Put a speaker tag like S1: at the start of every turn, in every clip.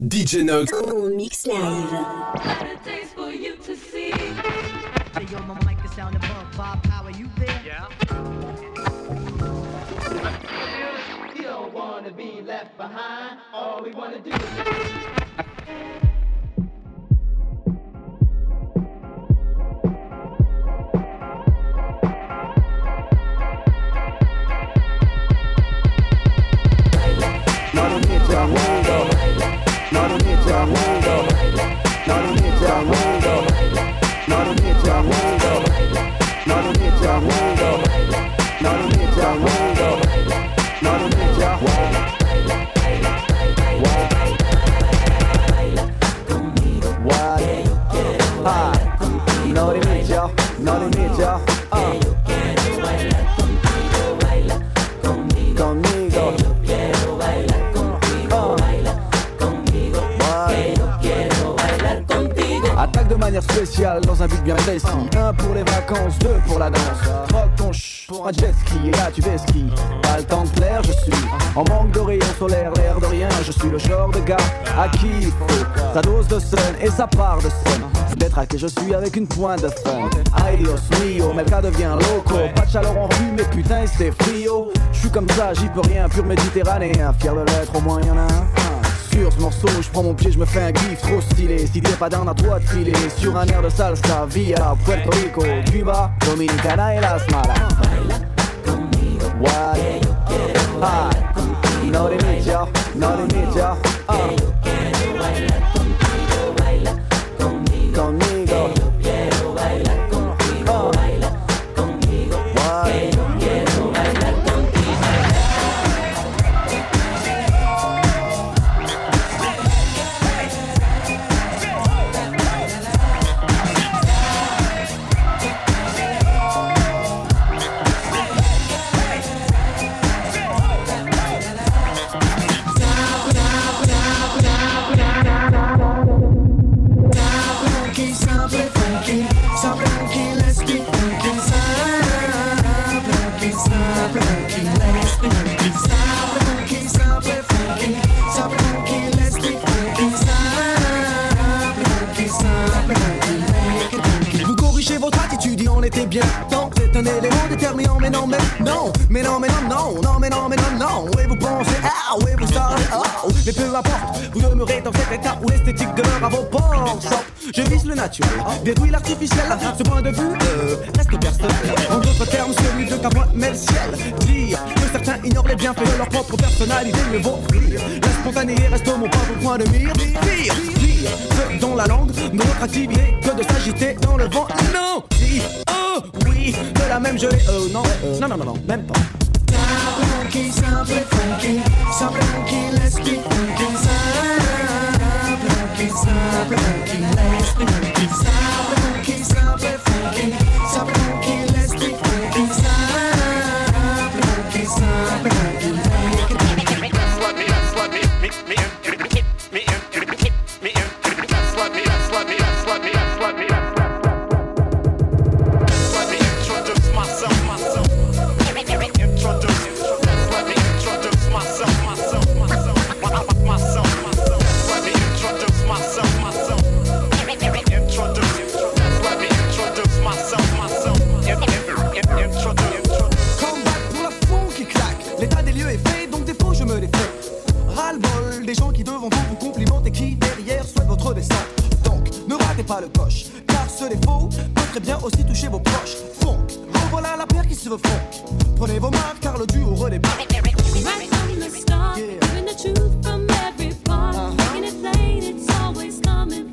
S1: DJ Nox.
S2: En mix live.
S3: Yo, my mic is sound above. Bob Power, you there?
S4: Yeah.
S5: You don't wanna be left behind. All we wanna do is.
S6: Spéciale dans un but bien précis. Un pour les vacances, deux pour la danse. Rock ton ch pour un jet ski et là tu fais ski. Pas le temps de plaire, je suis en manque de rayon solaire, l'air de rien. Je suis le genre de gars à qui il faut sa dose de sun et sa part de sun. Qui je suis avec une pointe de fun. Ay Dios mio, Melka devient loco. Pas de chaleur en rue, mais putain c'est frio. Je suis comme ça, j'y peux rien, pur méditerranéen. Fier de l'être, au moins y en a un. Sur ce morceau, je prends mon pied, je me fais un gif trop stylé. Si t'es pas down à toi de sur un air de salsa via Puerto Rico, Cuba, Dominicana et Las Malas. What? Ah.
S7: Ce point de vue euh, reste personnel. En d'autres termes, celui de ta voix met le ciel. Dire que certains ignorent les bienfaits de leur propre personnalité, mieux vaut rire. La spontanéité reste mon propre point de mire. Pire, pire, que dans la langue, notre activité que de s'agiter dans le vent. Non, si, oh, oui, de la même gelée. Euh, non, euh, non, non, non, non, même pas. Pas le coche, car ce défaut peut très bien aussi toucher vos proches. Funk, revoilà la paire qui se veut funk. Prenez vos marques car le duo redébarque.
S8: Right from the start,
S7: Yeah.
S8: giving the truth from every part, making it plain, it's always coming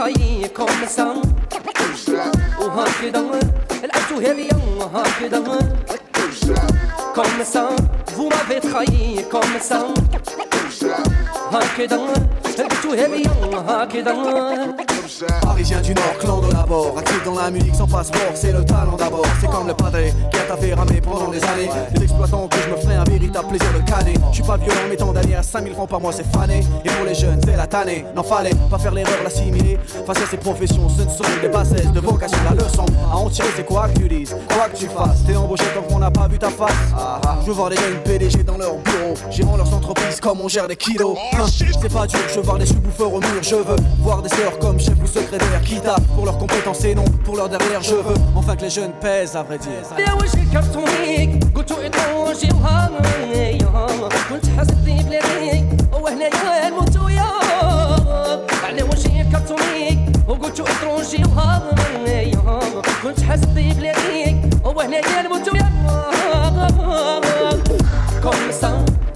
S1: هيكم سام وهكذا هذي ليا وهكذا كوم سام vous m'avez trahi comme ça هكذا لعبتوها ليا وهكذا
S6: Parisien du Nord, clan de l'abord Actif dans la musique sans passeport, c'est le talent d'abord. C'est comme le padré qui a taffé ramé pendant des années. Les exploitants que je me ferai un véritable plaisir de canner Je suis pas violent mais tant d'années à 5000 francs par mois c'est fané. Et pour les jeunes c'est la tannée. N'en fallait pas faire l'erreur l'assimiler Face à ces professions ce ne sont que des bassesses de vocation La leçon à en tirer c'est quoi que tu dises Quoi que tu fasses. T'es embauché tant qu'on n'a pas vu ta face. Je veux voir des jeunes PDG dans leur bureau Gérant leurs entreprises comme on gère des kilos. Hein, C'est pas dur, je veux voir des sous-bouffeurs au mur. Je veux voir des sœurs comme chef ou secrétaire Qui tapent pour leurs compétences et non pour leur derrière Je veux enfin que les jeunes pèsent à vrai dire
S1: يا وجهي كرتونيك قلتو اطروجي وهاي كنت حاسبني بلاديك وهنايا نموتو يا على وجهي كرتونيك وقلتو اطروجي وهاي كنت حاسبني بلاديك وهنايا نموتو يا Comme ça,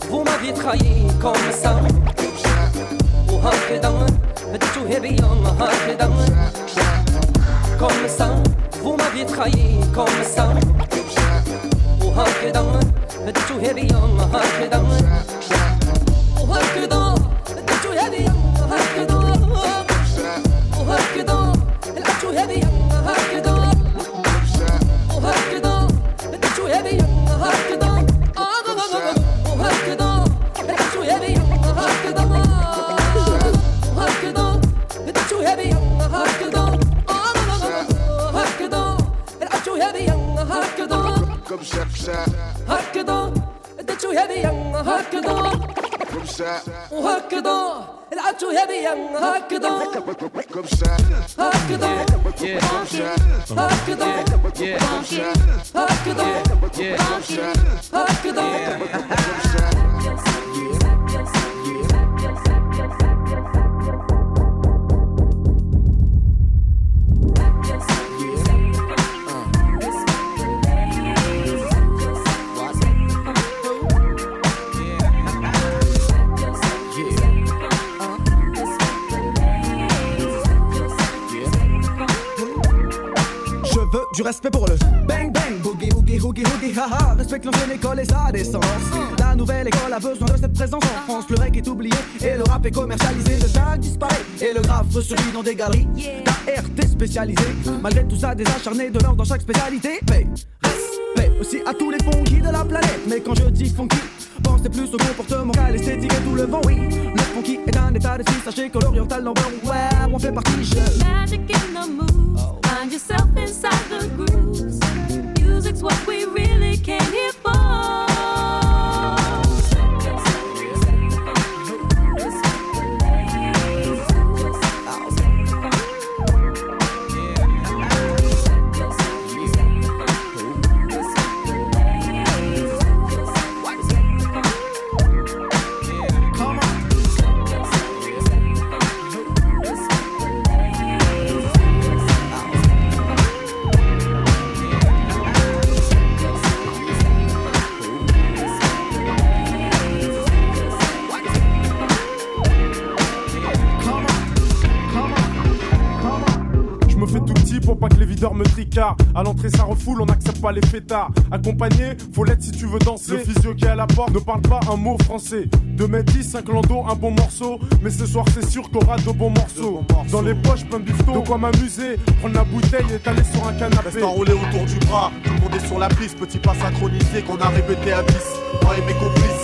S1: vous m'avez trahi comme ça Comme ça, vous m'avez trahi, comme ça.
S6: Oh, hein, mesdames, tout est bien, hein, mesdames. Come side. Tout des acharnés de l'or dans chaque spécialité. Paix, respect aussi à tous les funky de la planète. Mais quand je dis funky, pensez plus au comportement qu'à l'esthétique et tout le vent, oui. Le funky est un état d'esprit. Sachez que l'oriental number one, on fait partie. Je
S8: Magic in the moves. Find yourself inside
S9: pas les fêtards. Accompagné, faut l'être si tu veux danser. Le physio qui est à la porte ne parle pas un mot français. 2 mètres 10, 5 landau, un bon morceau. Mais ce soir, c'est sûr qu'aura de bons morceaux. Dans les poches, plein de bifton. De quoi m'amuser, prendre la bouteille et t'aller sur un canapé.
S10: Reste enroulé autour du bras, tout le monde est sur la piste, petit pas synchronisé qu'on a répété à 10. Moi et mes complices,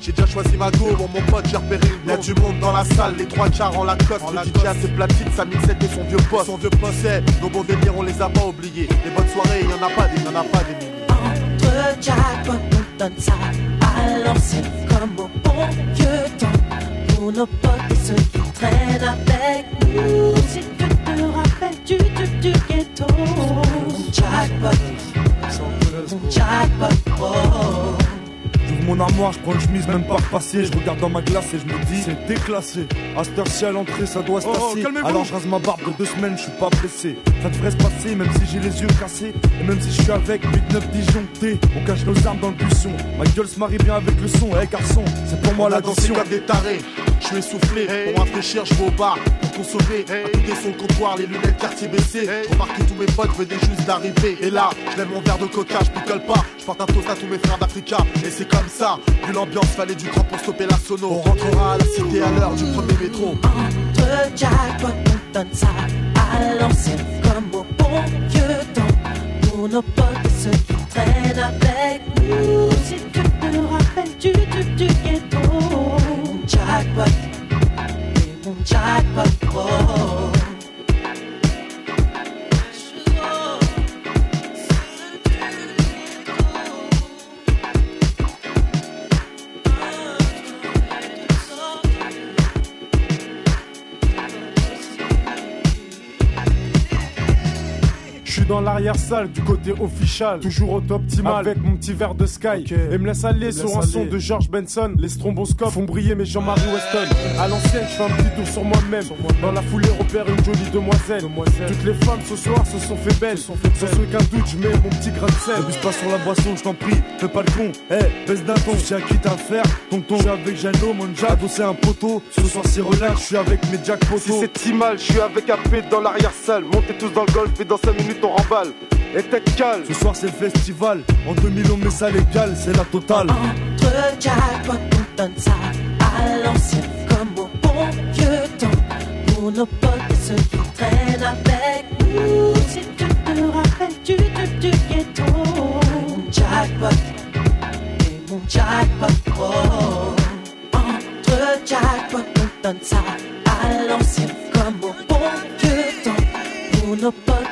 S10: j'ai déjà choisi ma go, bon mon pote j'ai repéré une Y'a du monde dans la salle, les trois chars en Lacoste, le DJ a ses platines, sa mixette et son vieux poste. Son vieux poste, c'est, nos bons délires on les a pas oubliés. Les bonnes soirées, y'en a pas des, y'en a pas des milliers.
S7: Entre jackpot, on donne ça à l'ancienne comme au bon vieux temps. Pour nos potes et ceux qui traînent avec nous.
S9: Mon armoire, je prends une chemise, même pas repassée. Je regarde dans ma glace et je me dis, c'est déclassé. À cette heure-ci, à l'entrée, ça doit se
S10: Oh,
S9: passer.
S10: calmez-vous.
S9: Alors je rase ma barbe de deux semaines, je suis pas pressé. Ça devrait se passer, même si j'ai les yeux cassés. Et même si je suis avec 8-9 disjonctés. On cache nos armes dans le buisson. Ma gueule se marie bien avec le son. Eh garçon, c'est pour moi la
S10: dansé comme des tarés, je suis essoufflé, pour rafraîchir je vais au bar, consommer. Coup des sons comptoir, les lunettes quartier baissées. Remarque que tous mes potes venaient juste d'arriver. Et là, je mon verre de coca, je pas. Je porte un toast à tous mes frères d'Africa. Et c'est comme ça, vu l'ambiance, fallait du grand pour stopper la sono. On rentrera à la cité à l'heure du premier métro.
S7: Entre jackpot, on donne ça à l'ancienne comme au bon vieux temps. Pour nos potes ceux qui traînent avec nous. Si tu te rappelles du tube du ghetto, jackpot, et mon jackpot,
S9: dans l'arrière-salle du côté official, toujours au top optimal avec mon petit verre de Sky. Et me laisse aller sur un son de George Benson. Les stromboscopes font briller mes Jean-Marie Weston. À l'ancienne, je fais un petit tour sur moi-même. Dans la foulée, repère une jolie demoiselle. Toutes les femmes ce soir se sont fait belles. Sans aucun doute, je mets mon petit grain de sel.
S11: N'abuse pas sur la boisson, je t'en prie, fais pas le con. Eh, baisse d'un ton, j'ai un quitte à faire. Tonton, je suis avec Jano, mon jack, adossé un poteau. Ce soir c'est relax, je suis avec mes jack poteaux.
S12: Si c'est si mal, je suis avec AP dans l'arrière-salle. Montez tous dans le golf et dans 5 minutes on remballe. Et tête calme.
S11: Ce soir c'est le festival, en 2000 on met ça légal, c'est la totale.
S7: Entre jackpot, on donne ça à l'ancienne comme au bon vieux temps. Pour nos potes et ceux qui traînent avec nous. Si tu te rappelles du tube du ghetto, mon jackpot et mon jackpot, oh. Entre jackpot, on donne ça à l'ancienne comme au bon vieux temps. Pour nos potes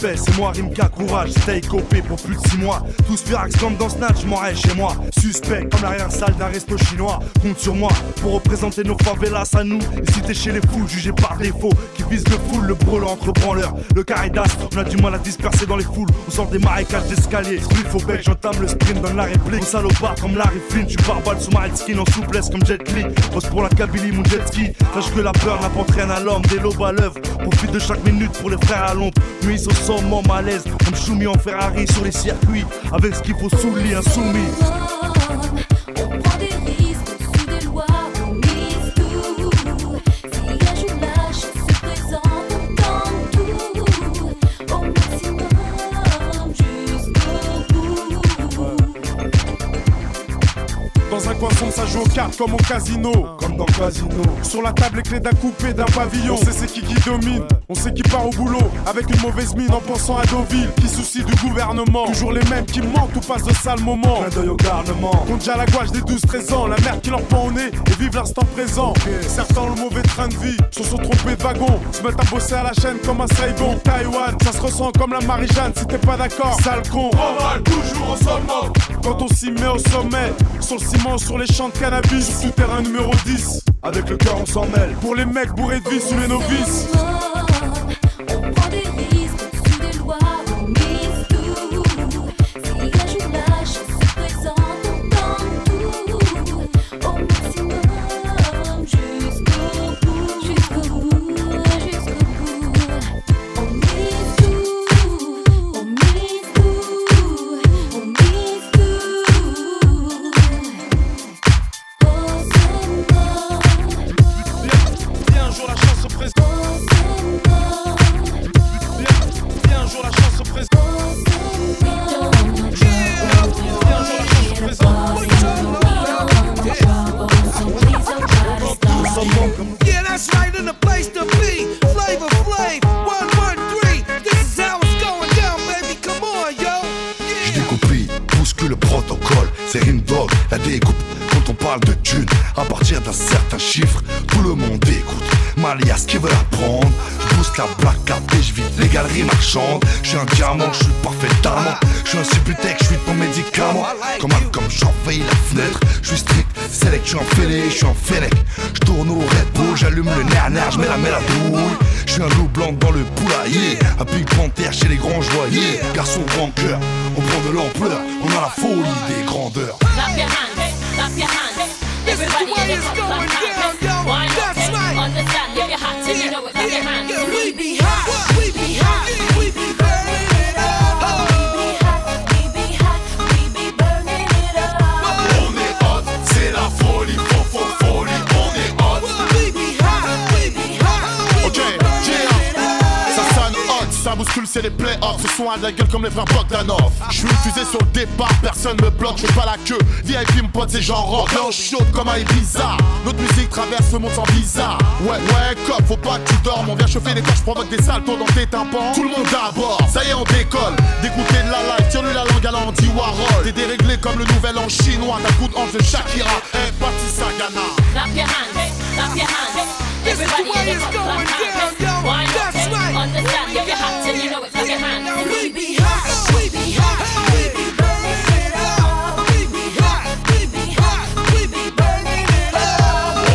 S11: tiens en respect, c'est Rimka, courage, stay copé pour plus de 6 mois. Tous furax comme dans Snatch, m'en chez moi. Suspect comme l'arrière-salle d'un resto chinois. Compte sur moi pour représenter nos favelas à nous. Et si t'es chez les fous, jugés par défaut, qui visent le full, le brûle entre branleurs. Le caridas, on a du mal à disperser dans les foules. On sort des marécages d'escalier. Split faut bec, j'entame le sprint dans la réplique. Salopard comme Larry Flynn, tu barbale sous ma skin en souplesse comme Jet Li. Pose pour la Kabylie, mon jet ski. Sache que la peur n'apporte rien à l'homme, des lobes à l'œuvre. Profite de chaque minute pour les frères à l'ombre. Nuit au sommet, malaise, comme Choumi en Ferrari sur les circuits. Avec ce qu'il faut sous le lit, insoumis.
S9: Dans un coin sombre, ça joue aux cartes comme au casino.
S11: Casino.
S9: Sur la table, les clés d'un coupé, d'un pavillon. On sait c'est qui qui domine. On sait qui part au boulot. Avec une mauvaise mine en pensant à Deauville. Qui soucie du gouvernement. Toujours les mêmes qui mentent ou passent de sales moments.
S11: Clin d'œil au garnement.
S9: Compte déjà la gouache des 12-13 ans. La merde qui leur prend au nez et vivent l'instant présent. Certains ont le mauvais train de vie. Se sont trompés de wagon. Se mettent à bosser à la chaîne comme un Saigon. Taïwan, ça se ressent comme la Marie-Jeanne. Si t'es pas d'accord, sale con. On toujours au sommet. Quand on s'y met au sommet. Sur le ciment, sur les champs de cannabis. Sur terrain numéro 10.
S11: Avec le cœur, on s'en mêle.
S9: Pour les mecs bourrés de vie sous les novices.
S13: This is
S14: why
S15: it's going down. That's right.
S14: You know
S15: we be hot, we be hot,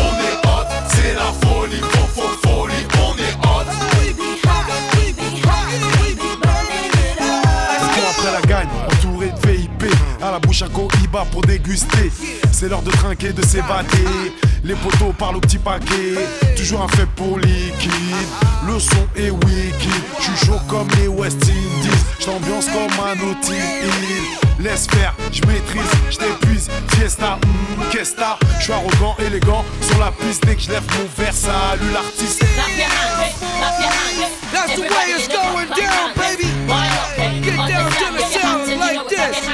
S16: On hot, c'est la folie, folie. On est hot.
S12: Après la gagne, entouré de VIP, à la bouche à go pour déguster. C'est l'heure de trinquer, de s'évader. Les poteaux parlent au petit paquet. Toujours un fait pour liquide. Le son est wicked. J'suis chaud comme les West Indies. j'ambiance comme un outil. Laisse faire, je maîtrise, je t'épuise, fiesta, mm, questa, je suis arrogant, élégant, sur la piste dès que je lève mon verre, salut l'artiste.
S15: That's the way going down, baby. Sound like this.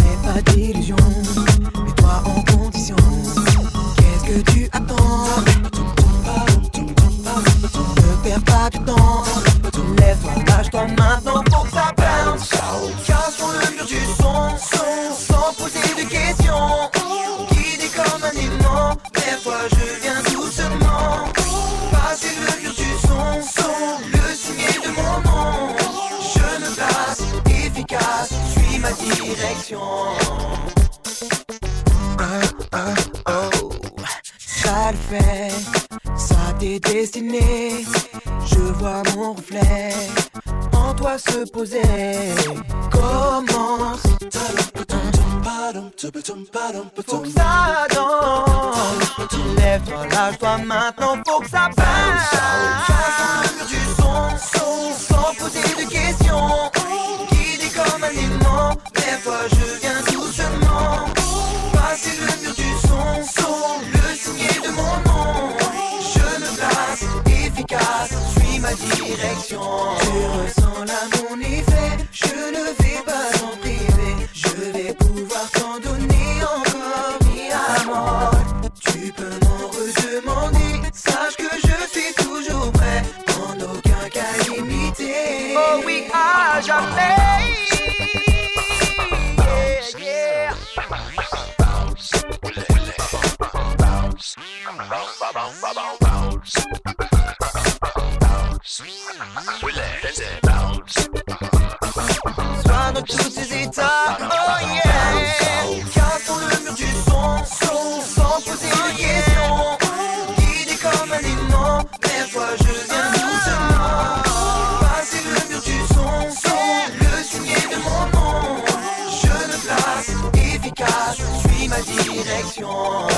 S17: Mais pas
S18: d'illusion bottom. Before Connection.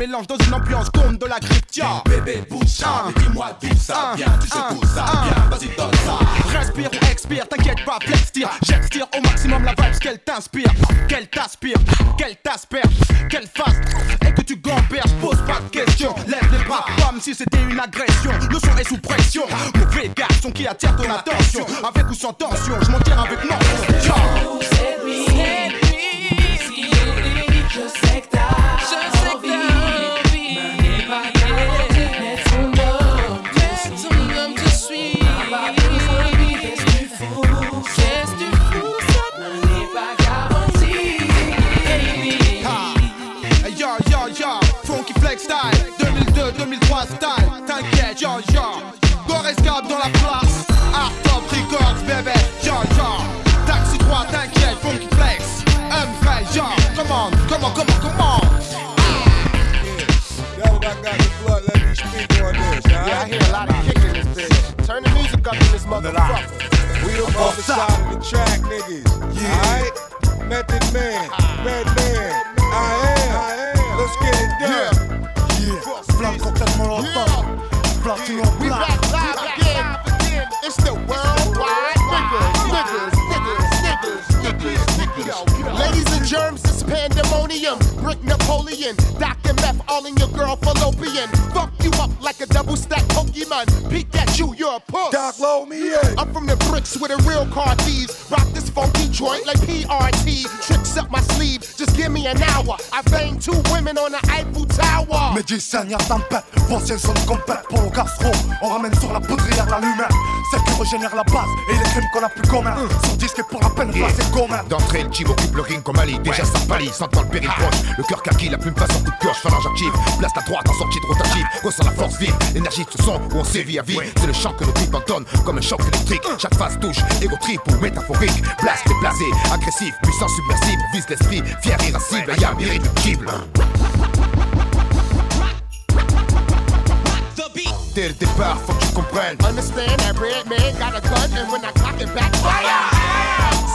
S18: mélange dans une ambiance comme de la cryptia. Bébé, bouge dis-moi d'où ça vient. Tu sais tout ça bien, vas-y, donne ça. Respire ou expire, t'inquiète pas, flex tire. J'extire au maximum la vibe qu'elle t'inspire, qu'elle t'aspire, qu'elle t'asperge, qu'elle fasse et que tu gamberges. Pose pas de questions, lève les bras comme si c'était une agression. Le son est sous pression. Mauvais garçon qui attire ton attention, avec ou sans tension. Je m'en tire avec
S19: moi. Method Man, Red Man, I am. Let's get it done.
S11: Yeah, yeah. Blanco que moroto.
S20: Blanco
S11: yeah.
S20: We back live again. It's the worldwide niggas. Ladies and germs, it's pandemonium. Brick Napoleon, Doc and left, all in your girl fallopian. Fuck you up like a double stack Pokemon. Peek at you, you're a puss.
S19: Doc, load me in.
S20: I'm from the bricks with the real car thieves. Rock this funky joint like PRT. Tricks up my sleeve, just give me an hour. I banged two women on the Eiffel Tower.
S21: Mais dis Seigneur tempête, vos ciels sont complètes. Pour le gastro, on ramène sur la poudrière la lumière. Celle qui régénère la base et les crimes qu'on a plus communs. Mm. Sur disque pour la peine,
S22: yeah.
S21: c'est commun.
S22: D'entrée, le chip occupe le ring comme Ali. Déjà ça palie, sentant le péril proche. Le cœur kaki, la plume passe en coup de cloche. Phalange active, place la droite en sortie de rotative. Ressent la force vive, l'énergie de ce son où on sévit à vie. C'est le chant que nos tripes entonnent comme un choc électrique. Chaque phase touche, égo trip ou métaphorique. Blast déplacé, agressif, puissant submersible. Vise l'esprit, fier, irascible. Y'a irréductible. Dès le départ, faut que tu comprennes.
S20: Understand that red man got a gun, and when I cock it back, fire!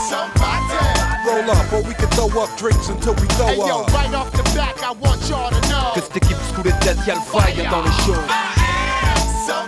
S20: Somebody!
S19: Roll up, or we can throw up drinks until we throw
S20: Hey yo,
S19: up.
S20: right off the back, I want y'all to know.
S23: Que cette équipe sous les têtes, y'a le fire dans le show.
S21: Sans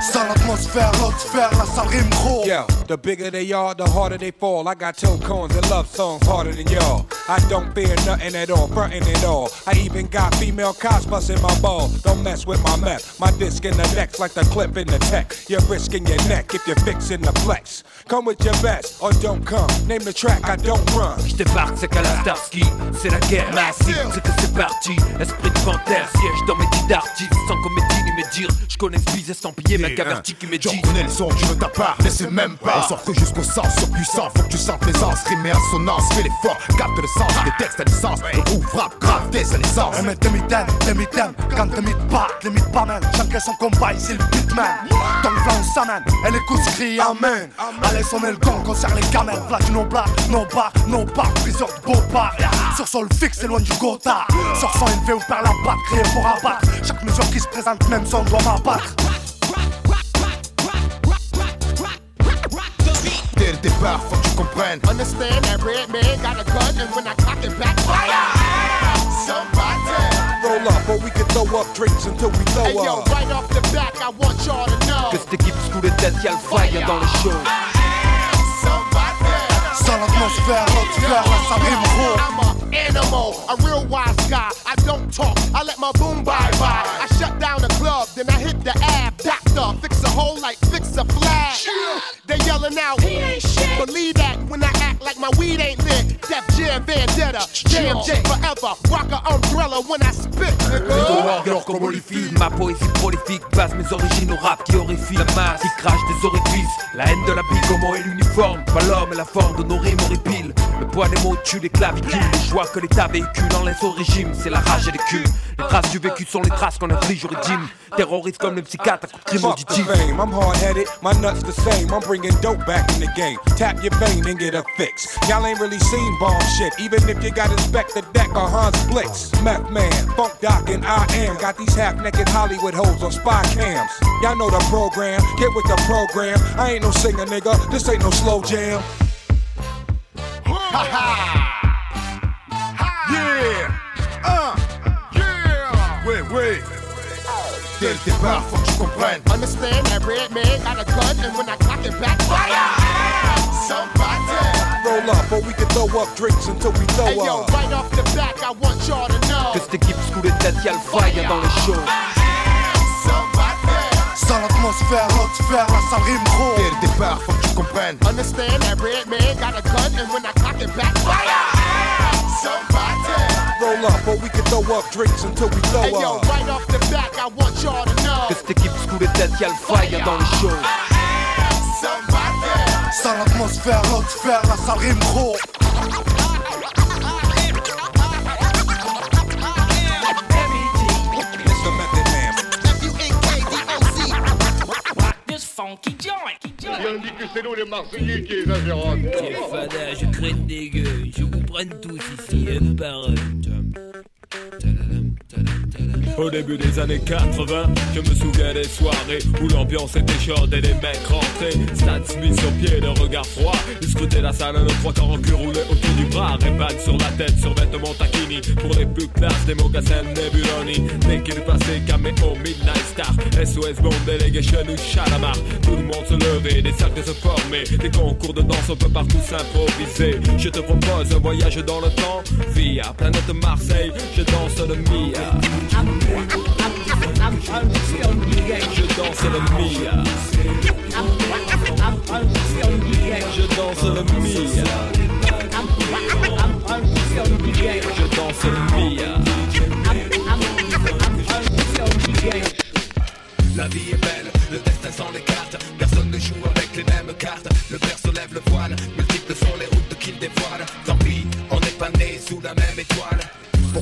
S21: l'atmosphère, l'autre sphère, la salle rime gros.
S19: Yeah, the bigger they are, the harder they fall. I got toe cones and love songs harder than y'all. I don't fear nothing at all, frontin' it all. I even got female cops busting my ball. Don't mess with my meth. My disc in the neck like the clip in the tech. You're risking your neck if you're fixing the flex. Come with your best or don't come. Name the track, I don't run.
S23: Je débarque, c'est qu'à la Starsky, c'est la guerre massive, c'est que c'est parti. Esprit de panthère, siège dans mes dix d'artistes, sans comédie ni médire. Je connais ce bise estampillé, mec averti qui me
S22: J'en
S23: dit.
S22: connais les sons, tu ne t'as pas, mais c'est même pas. On sort que jusqu'au sens, surpuissant, faut que tu sentes l'aisance, rime et assonance, fais l'effort, capte le sens, des textes à licence, le groupe frappe, grave dès sa naissance.
S21: Un mètre demi-thème, demi-thème, quand t'imites pas, t'imites pas même. Chacun son combat, ici le beatman. Le plan, on s'amène, elle écoute, crie amen. Allez, sonner le gong, concerne les gamelles. Black, no black, no bar, no bar, briseur de beau bar. Sur sol fixe, c'est loin du gotha. Sur son élevé ou par la batte, créé pour abattre. Chaque mesure qui se présente, même son doit m'abattre.
S22: Dès le départ, faut que tu comprennes.
S20: Understand that red man got a gun, and when I cock it back, fire! Somebody!
S19: Roll up, or we can throw up drinks until we throw
S20: Hey yo,
S19: up.
S20: right off the back, I want y'all to know.
S23: Que cette équipe sous les têtes, y'a le fire dans le show.
S21: Sans l'atmosphère, l'autre sphère, la salle rime gros.
S20: I'm a animal, a real wise guy. I don't talk, I let my boom bye bye. I shut down the club, then I hit the ab. Fix a hole like fix a flag. They yelling out, he ain't shit. Believe that when I act like my weed ain't lit. Def Jam Vendetta, JMJ forever. Rock a umbrella when I spit, nigga.
S23: Comme ma poésie prolifique base mes origines au rap qui horrifie la masse, qui crache des orifices, la haine de la vie, comment est l'uniforme, pas l'homme et la forme de nos rimes horripiles. Le poids des mots tue les clavicules, les joies que l'État véhicule en laisse au régime, c'est la rage et les culs. Les traces du vécu sont les traces qu'on inflige au régime, terroriste comme les psychiatres à coups de crime
S19: Fuck the
S23: auditif.
S19: fame, I'm hard headed, my nuts the same. I'm bringing dope back in the game. Tap your vein and get a fix. Y'all ain't really seen bomb shit, even if you got Inspector Deck or Hans Blitz. Meth Man, Funk Doc, and I am. Got these half naked Hollywood hoes on spy cams. Y'all know the program, get with the program. I ain't no singer, nigga, this ain't no slow jam.
S22: Yeah! Uh! Yeah! Oui, oui! Dès le départ, faut que tu comprennes.
S20: Understand that red man got a gun, and when I cock it back, fire! Somebody!
S19: Roll up, or we can throw up drinks until we throw
S20: Hey yo,
S19: up.
S20: right off the back, I want y'all to know.
S23: Que cette équipe sous les têtes, y'a le fire dans le show.
S21: Sans l'atmosphère, l'autre sphère, la salle rime gros.
S22: Dès le départ, faut que tu comprennes.
S20: Understand that red man got a gun, and when I cock it back, fire! Somebody!
S19: Roll up, or we can throw up drinks until we throw
S20: Hey yo,
S19: up.
S20: right off the back, I want y'all to know.
S23: Que cette équipe sous les têtes, y'a le fire dans le show.
S21: Sans l'atmosphère, l'autre sphère, la salle rime gros.
S24: On dit que c'est nous les Marseillais qui exagérons.
S25: Fada, je craigne des gueux, je vous prenne tous ici, un par un.
S26: Au début des années 80, je me souviens des soirées où l'ambiance était chaude et les mecs rentraient. Stan Smith sur pied, le regard froid. Ils la salle, le trois quarts en cul roulé autour du bras. Ray-Ban sur la tête, sur vêtements taquini. Pour les plus classes, des mocassins Nebuloni. Dès qu'il passait, caméo, Midnight Star. SOS Bomb, Delegation ou Chalamar. Tout le monde se levait, des cercles se formaient. Des concours de danse, on peut partout s'improviser. Je te propose un voyage dans le temps. Via planète Marseille, je danse le Mia. Je danse le mia. Je danse le mia.
S22: Je danse le mia. La vie est
S25: belle, le destin sans les cartes. Personne ne joue avec les mêmes cartes. Le père se lève le voile, multiples sont les routes qu'il dévoile. Tant pis, on n'est pas sous la mer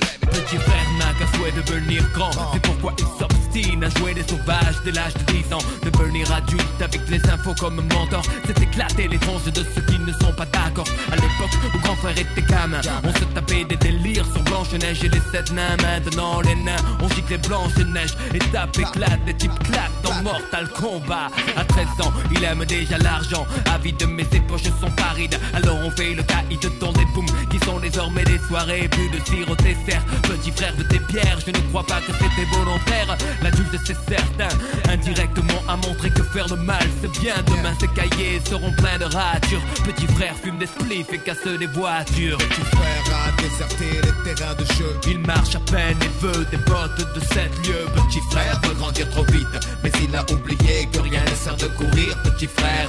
S25: Petit frère n'a qu'un souhait de devenir grand. C'est pourquoi il s'obstine à jouer des sauvages dès l'âge de 10 ans. Devenir adulte avec les infos comme mentor. C'est éclater les tranches de ceux qui ne sont pas d'accord. À l'époque où grand frère était gamin On se tapait des délires sur Blanche-Neige et les sept nains. Maintenant les nains on gicle les Blanche-Neige Les tapes éclatent, les types claquent dans Mortal Kombat. À 13 ans il aime déjà l'argent. Avide de mes poches sont parides. Alors on fait le caïd dans des booms Qui sont désormais des soirées Plus de sirop dessert Petit frère de tes pierres Je ne crois pas que c'était volontaire. L'adulte c'est certain Indirectement a montré que faire le mal c'est bien. Demain ces cahiers seront pleins de ratures. Petit frère fume des spliffs et casse des voitures.
S22: Petit frère a déserté les terrains de jeu.
S25: Il marche à peine et veut des bottes de 7 lieues. Petit frère veut grandir trop vite Mais il a oublié que rien ne sert de courir. Petit frère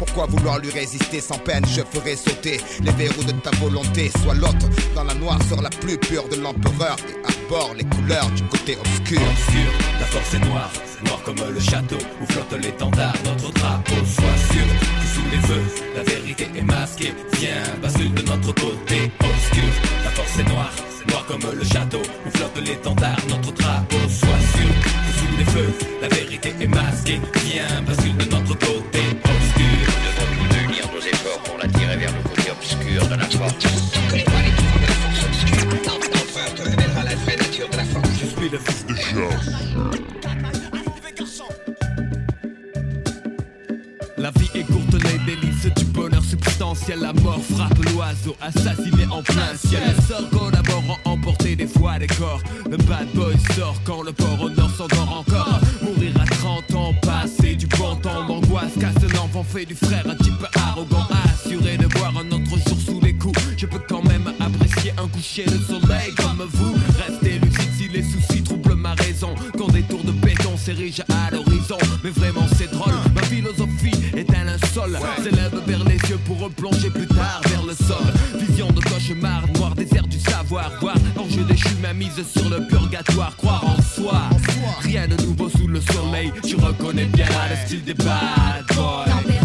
S22: Pourquoi vouloir lui résister sans peine Je ferai sauter les verrous de ta volonté. Sois l'autre dans la noire sur la plus pure de l'empereur et arbore les couleurs du côté obscur.
S25: Obscur, la force est noire, noire comme le château où flotte l'étendard, notre drapeau. Sois sûr que sous les feux, la vérité est masquée. Viens, bascule de notre côté. Obscur, la force est noire, noire comme le château où flotte l'étendard, notre drapeau. Sois sûr que sous les feux, la vérité est masquée. Viens, bascule
S27: La
S25: vie est courte, les délices du bonheur substantiel. La mort frappe l'oiseau, assassiné en plein ciel. Les sorts collaborant, emporter des fois des corps. Le bad boy sort quand le port au nord s'endort encore. Mourir à 30 ans, passer du bon temps d'angoisse. Casse l'enfant, fait du frère un type arrogant. Assuré de voir un autre jour sous les coups. Je peux quand même apprécier un coucher de soleil s'érigent à l'horizon. Mais vraiment, c'est drôle. Ma philosophie est un linceul. S'élève vers les yeux pour replonger plus tard vers le sol. Vision de cauchemar, noir désert du savoir. Voir l'enjeu déchu, ma mise sur le purgatoire. Croire en soi. Rien de nouveau sous le soleil. Tu reconnais bien le style des bad boys.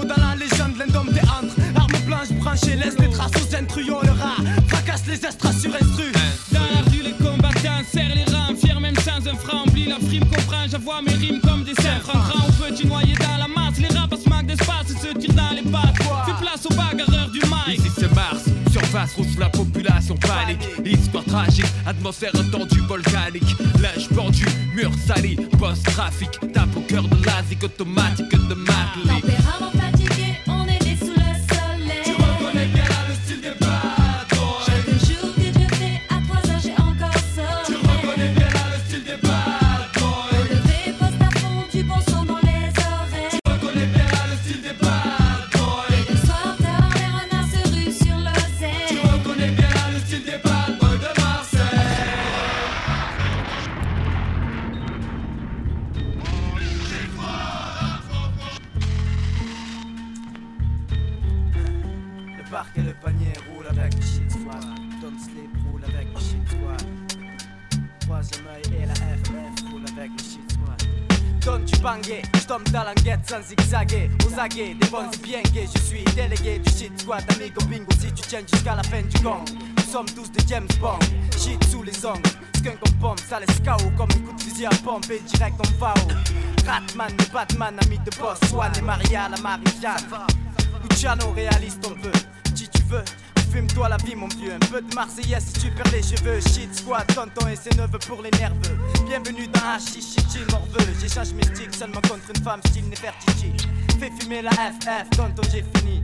S8: Dans
S28: la
S29: légende, l'indomptéâtre Arme blanche branchée, laisse des traces aux intruyons Le rat fracasse les estras sur instru
S8: Dans la rue, les combattants serrent les rangs, fiers même sans un franc. Oublie la frime, comprends, j'avoue mes rimes comme des cerfs. En grand ou petit noyé dans la masse, les se manquent d'espace et se tirent dans les pattes. Fais place aux bagarreurs du mic. Ici c'est Mars, surface rouge, la population panique. Histoire tragique, atmosphère tendue, volcanique. Linge pendu, mur sali, post-trafic. Tape au cœur de l'asique automatique de Madeleine.
S30: Des
S31: bons bien gays, je suis délégué du shit squad. Amigo bingo, si tu tiens jusqu'à la fin du gong. Nous sommes tous des James Bond, shit sous les ongles. Skunk en pompe, ça laisse KO comme un coup de fusil à pompe et direct en FAO. Ratman, le Batman, ami de boss, Swan et Maria, la Marie-Jeanne. Luciano, réaliste, on veut. Si tu veux, fume-toi la vie, mon vieux. Un peu de Marseillaise si tu perds les cheveux. Shit squad, tonton et ses neveux pour les nerveux. Bienvenue dans Hachichichi, morveux. J'échange mes sticks seulement contre une femme, style Nefertiti. Fais fumer la FF, tonton, j'ai fini.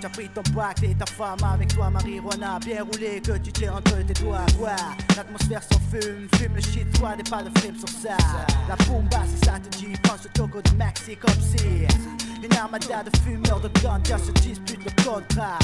S31: T'as pris ton bac et ta femme avec toi, marijuana bien roulé que tu tiens entre tes doigts. Quoi L'atmosphère s'en fume, fume le shit, toi, des pas de film sur ça. La bomba, si ça te dit, pense au togo de Maxi comme si une armada de fumeurs de ganja se dispute le contrat.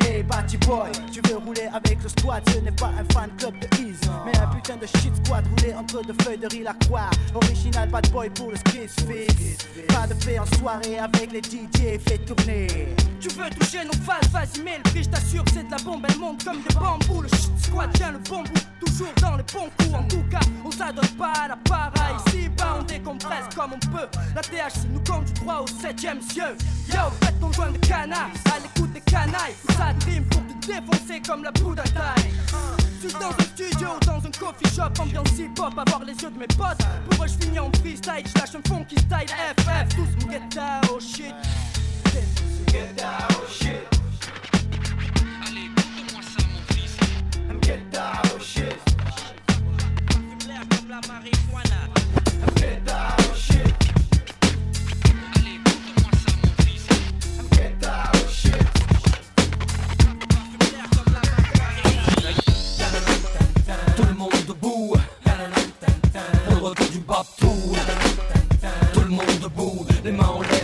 S31: Hey, Batty Boy, tu veux rouler avec le squad, ce n'est pas un fan club de Ease, mais un putain de shit squad roulé entre deux feuilles de riz la croix. Original bad boy pour le skis fix. Pas de paix en soirée avec les DJ, fais tourner.
S29: Tu veux toucher nos phases, vas-y mets le prix, je c'est de la bombe, elle monte comme des bambous. Le shit squad tient le bon bout, toujours dans les bons coups. En tout cas, on s'adonne pas à la para Ici bas on décompresse comme on peut. La THC nous compte du droit au septième cieux. Yo, faites ton joint de canard, à l'écoute des canailles. Ça rime pour te défoncer comme la poudre à taille. Je suis dans un studio, dans un coffee shop, ambiance hip-hop, avoir les yeux de mes potes. Pour eux je finis en freestyle, je lâche un funky style FF Tous mon down, shit
S32: Tout le monde debout Les mains en l'air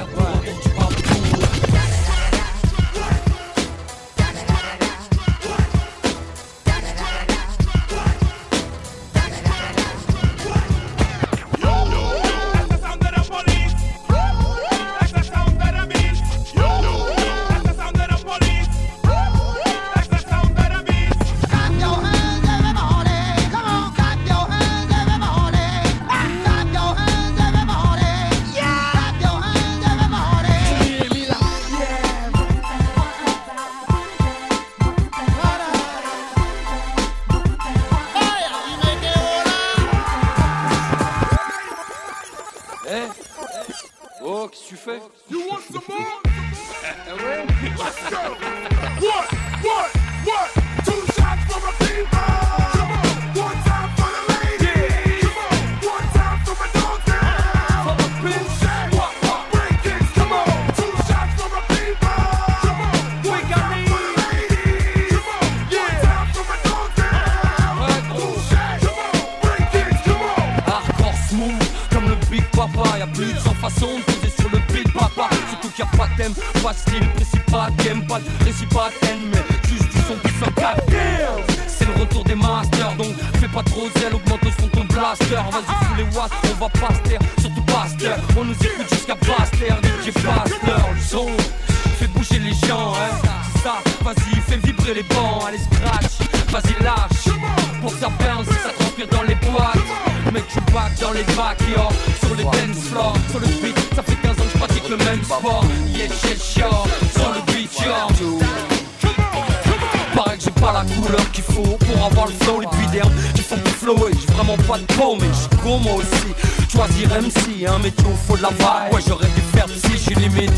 S32: plus de 100 façons de Papa. Surtout qu'il y a pas de thème, pas style, précis, pas game, pas de récit, pas mais juste du son puissant. Goddamn! C'est le retour des masters, donc fais pas trop zèle, augmente le son ton blaster. Vas-y, fous les watts, on va pas se taire, surtout pas se taire. On nous écoute jusqu'à Basse-Terre, DJ Pasteur, le son fait bouger les gens, hein. C'est ça, vas-y, fais vibrer les bancs, allez scratch, vas-y lâche. Pour que ça bounce, ça transpire dans les boîtes. Mec, tu back dans les backyards, sur les dance floors, sur le beat. Le même sport. Yeah, yeah, sur le beat, yo. Paraît que j'ai pas la couleur qu'il faut pour avoir le flow, les puits d'herbe qui font plus flower. J'ai vraiment pas de peau, mais j'suis con moi aussi. Choisir MC, un métier où faut de la vibe. Ouais, j'aurais dû faire si j'suis limite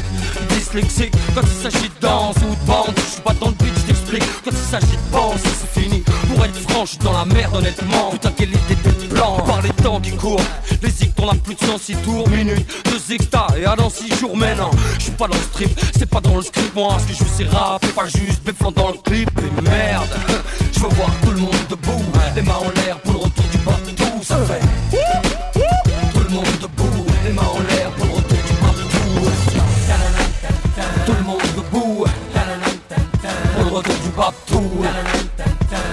S32: dyslexique quand il s'agit de danse ou de bande. J'suis pas dans le beat, Quand il s'agit de penser, c'est fini. Pour être franc, j'suis dans la merde, honnêtement. Putain, quelle idée d'être blanc par les temps qui courent. Les zigs tournent à plus de 106 tours, minutes. Deux zigs et à dans 6 jours, mais non. J'suis pas dans le strip, c'est pas dans le script. Moi, ce que je c'est rap, pas juste béflant dans le clip. Et merde, je veux voir tout le monde debout. Les mains en l'air pour le retour du bateau, ça fait.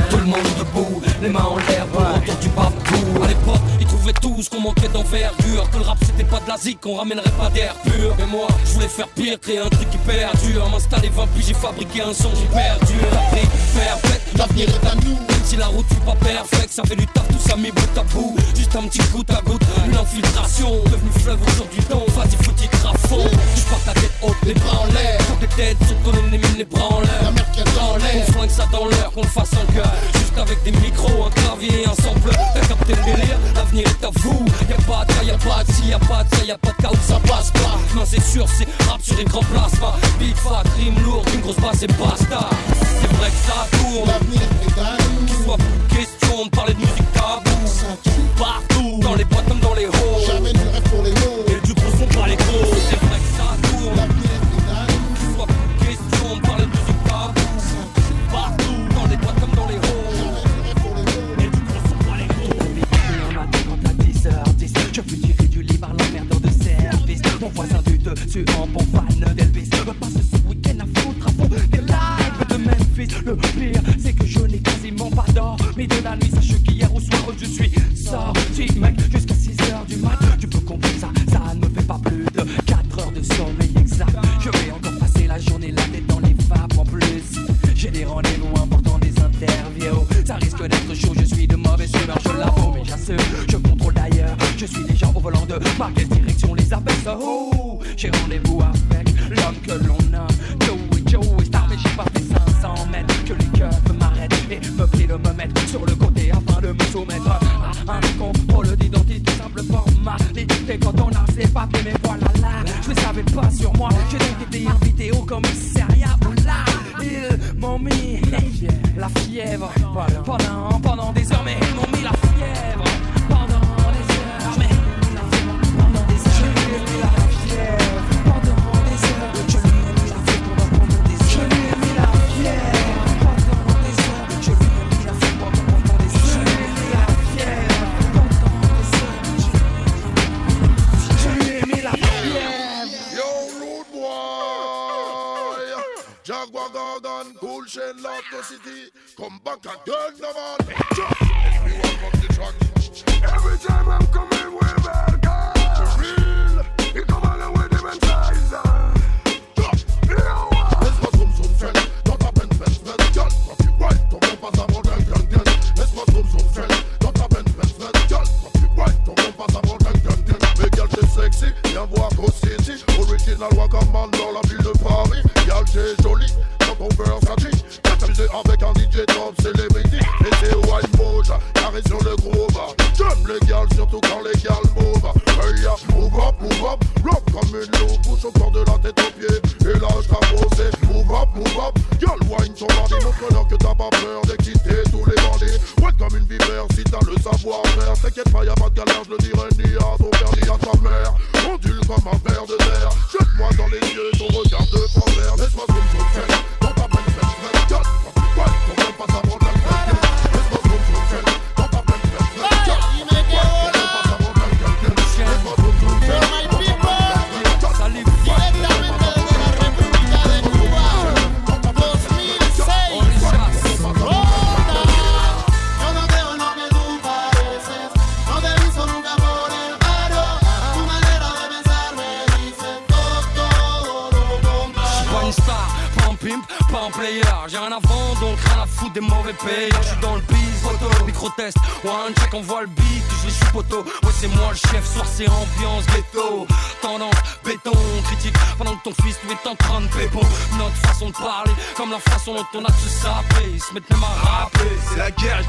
S32: Tout le monde debout, les mains en l'air pour retour du bateau. À l'époque, ils trouvaient tous qu'on manquait d'envergure, que le rap c'était pas de la zik, qu'on ramènerait pas d'air pur. Mais moi, je voulais faire pire, créer un truc qui perdure. M'installer 20 puis j'ai fabriqué un son, j'ai perdu. La vie perfecte, l'avenir est à nous. Même si la route fut pas perfecte, ça fait du taf, tout ça mis bout à bout. Juste un petit goutte à goutte, une infiltration. Devenu fleuve aujourd'hui, donc vas-y, y fond. Je porte la tête haute, les bras en l'air. Toutes les têtes sont les mines, les bras en l'air. Ça dans l'air, qu'on le fasse en cœur. Juste avec des micros, un clavier, un sample. T'as capté le délire, l'avenir est à vous. Y'a pas de cas, y'a pas de si, y'a pas de ça, y'a pas de cas où ça passe pas. Non, c'est sûr, c'est rap sur écran plasma. Big fat, rime lourd, une grosse basse et basta. C'est vrai que ça tourne. L'avenir est à
S33: City. Come back again, no man.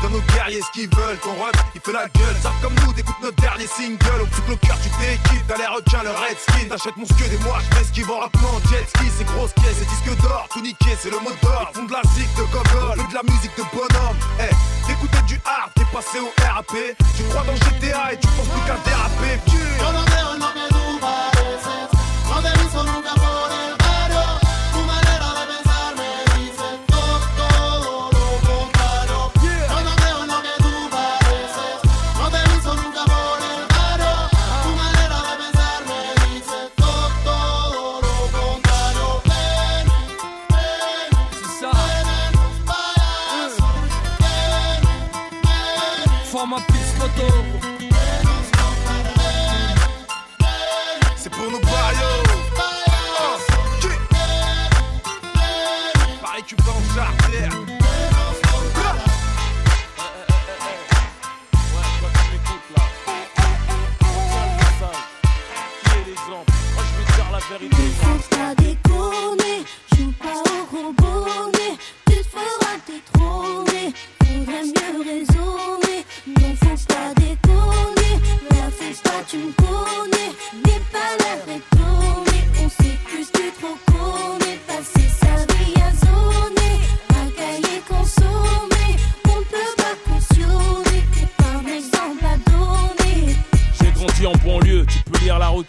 S8: Donne aux guerriers ce qu'ils veulent. Ton rep, il fait la gueule. Savent comme nous, d'écoute notre dernier single. Plus que le cœur, tu t'équipes. T'as les requins, le red skin. T'achètes mon skid et moi, je m'esquive en rappement. Jet ski, c'est grosse caisse, c'est disque d'or. Tout niqué, c'est le mot d'or. Ils font de la zik de gogol. On de la musique de bonhomme. Eh, t'écoutais du hard, t'es passé au RAP. Tu crois dans GTA et tu penses plus qu'à déraper.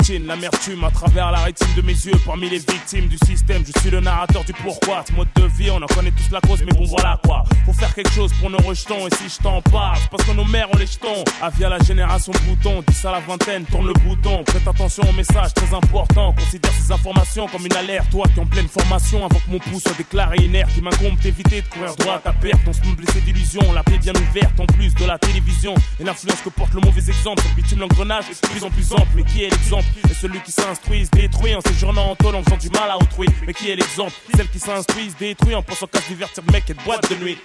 S34: Routine, l'amertume à travers la rétine de mes yeux. Parmi les victimes du système, je suis le narrateur du pourquoi. Ce mode de vie, on en connaît tous la cause, mais bon voilà quoi. Faut faire quelque chose pour nos rejetons, et si je t'en parle, parce que nos mères ont les jetons. Avia la génération bouton, 10 à la vingtaine, tourne le bouton. Prête attention au message très important, considère ces informations comme une alerte. Toi qui en pleine formation, avant que mon pouce soit déclaré inerte, il m'incombe d'éviter de courir droit à perte. On se blessé d'illusions, la paix bien ouverte en plus de la télévision. Et l'influence que porte le mauvais exemple, bitume l'engrenage plus en plus ample. Mais qui est l'exemple Et celui qui s'instruit se détruit en séjournant en tôle en faisant du mal à autrui. Mais qui est l'exemple? Celle qui s'instruit se détruit en pensant qu'à se divertir mec et de boîte de nuit.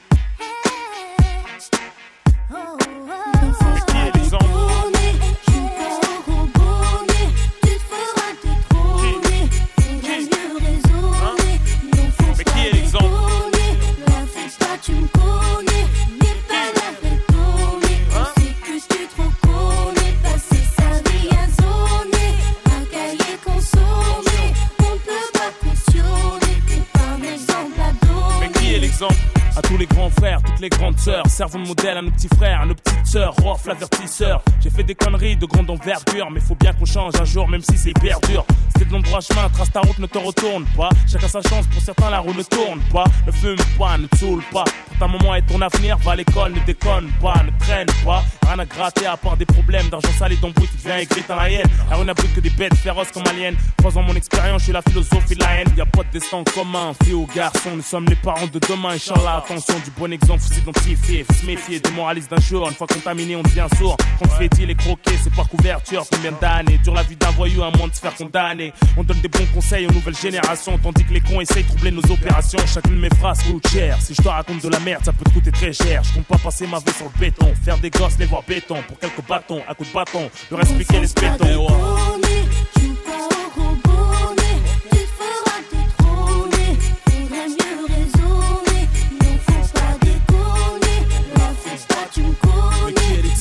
S34: Grands frères, toutes les grandes sœurs, servons de modèle à nos petits frères, à nos petites sœurs, Rof l'avertisseur. J'ai fait des conneries de grande envergure, mais faut bien qu'on change un jour, même si c'est hyper dur. C'était de l'endroit chemin, trace ta route, ne te retourne pas. Chacun sa chance, pour certains la roue ne tourne pas. Ne fume pas, ne te saoule pas. Pour ta maman et ton avenir, va à l'école, ne déconne pas, ne traîne pas. Rien à gratter à part des problèmes d'argent sale et d'embrouille qui vient écrire dans la haine. Alors on n'a plus que des bêtes féroces comme aliens. Croisant mon expérience, je suis la philosophie de la haine. Y a pas de destin commun, fille ou garçon, nous sommes les parents de demain, Inch'Allah. Attention, du bon exemple, faut s'identifier, faut se méfier, démoralise d'un jour. Une fois contaminé, on devient sourd. Quand fait-il est croqué, c'est par couverture. Combien d'années dure la vie d'un voyou à moins de se faire condamner. On donne des bons conseils aux nouvelles générations, tandis que les cons essayent de troubler nos opérations. Chacune de mes phrases coûte cher. Si je te raconte de la merde, ça peut te coûter très cher. Je compte pas passer ma vie sur le béton, faire des gosses, les voir béton. Pour quelques bâtons, à coups de bâton, leur expliquer les spétons.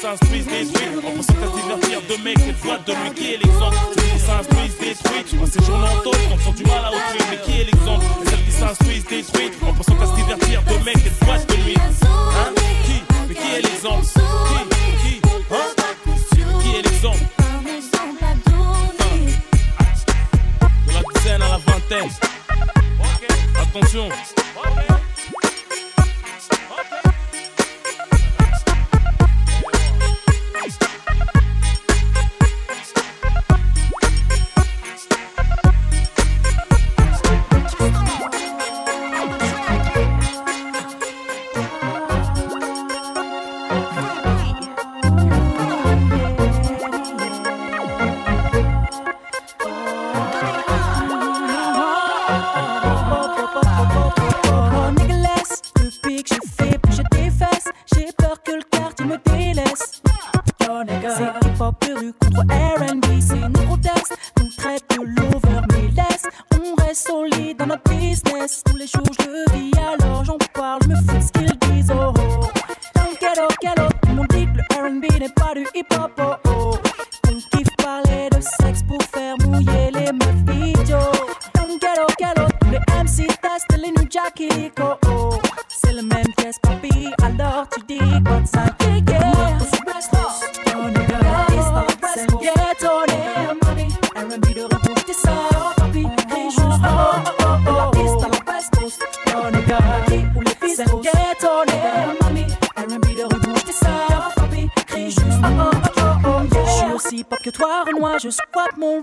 S34: s'instruisent, détruits. On pensait à se divertir de mecs et de de lui. Qui est l'exemple Celles qui s'instruisent, détruites. On séjourne en d'autres, on du mal à autrui. Mais qui est l'exemple? Celles qui s'instruisent, détruites. On pensait à se divertir de mecs et de de lui. Hein? Qui? Mais qui est l'exemple? Qui? Qui? Hein? Qui est l'exemple? Hein? De la dizaine à la vingtaine. Attention.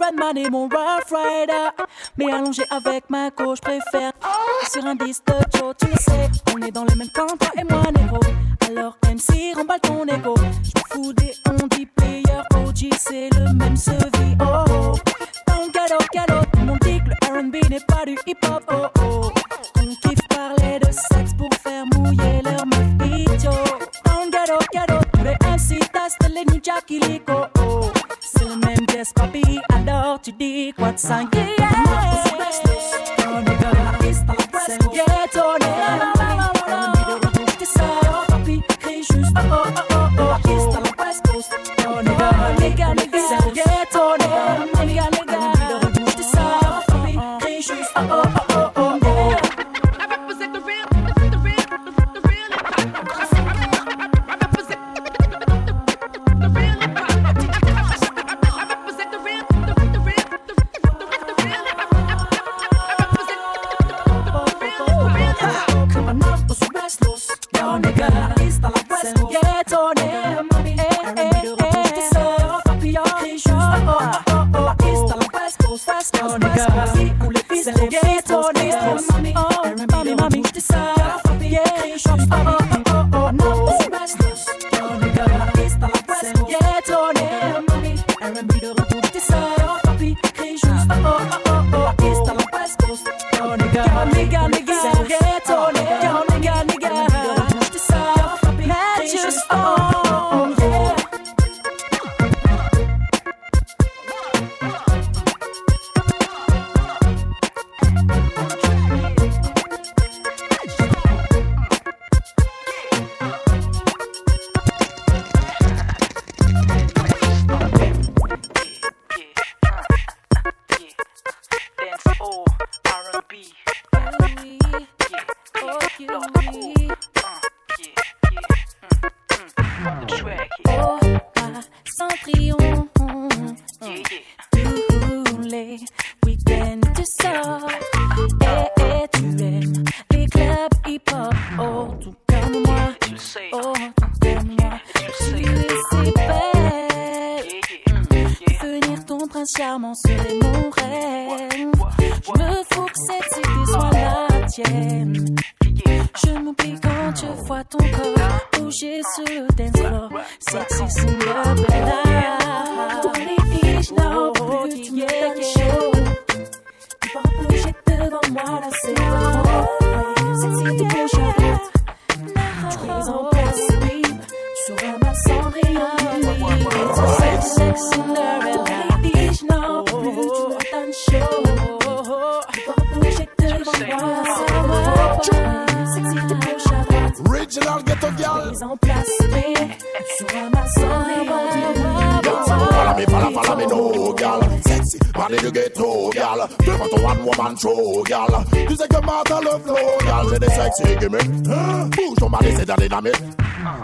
S35: Batman et mon Rough Rider. Mais allongé avec ma co, je préfère. Oh. Sur un disque de Joe, tu sais, on est dans le même camp, toi et moi, Nero. Alors MC, remballe ton ego. Je fous des on dit player, OG, c'est le même sevi. Oh, oh oh, dans le galop, galop, tout le monde dit que le RB n'est pas du hip hop. Oh, oh oh, on kiffe parler de sexe pour faire mouiller leur meuf bitch. Dans le galop, galop, tous les MC tastent les New Jack, il est. Oh, c'est le même test, papi. to you dig, what's on your yeah.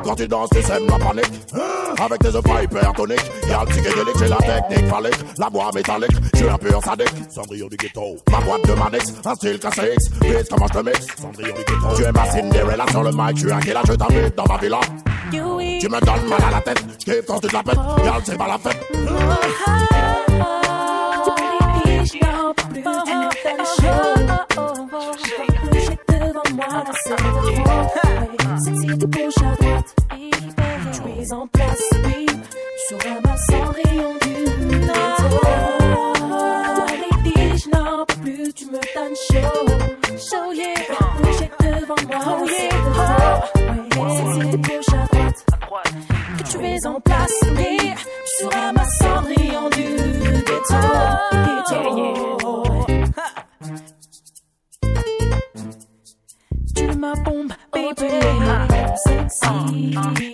S35: Quand tu
S33: danses, tu sèmes la panique. Avec tes oeufs hypertoniques, y'a le psychédélique, j'ai la technique phallique, la voix métallique, je suis un pur sadique. Cendrillon du ghetto, ma boîte de manix, un style KCX, vite comment je te mixe. Cendrillon du ghetto, tu es ma Cinderella là sur le mic, tu suis un killer, je t'invite dans ma villa. Tu me donnes mal à la tête, je kiffe quand tu te la pètes, y'a le c'est pas la fête.
S35: tu me donnes chaud. Chaud, yeah. Projet devant moi. Oh, yeah. Sexy, gauche à droite. Que tu es en place, mais tu seras ma cendrillon du ghetto. Tu ma bombe, baby. Sexy.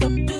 S35: stop.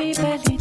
S35: Email-moi. Baby,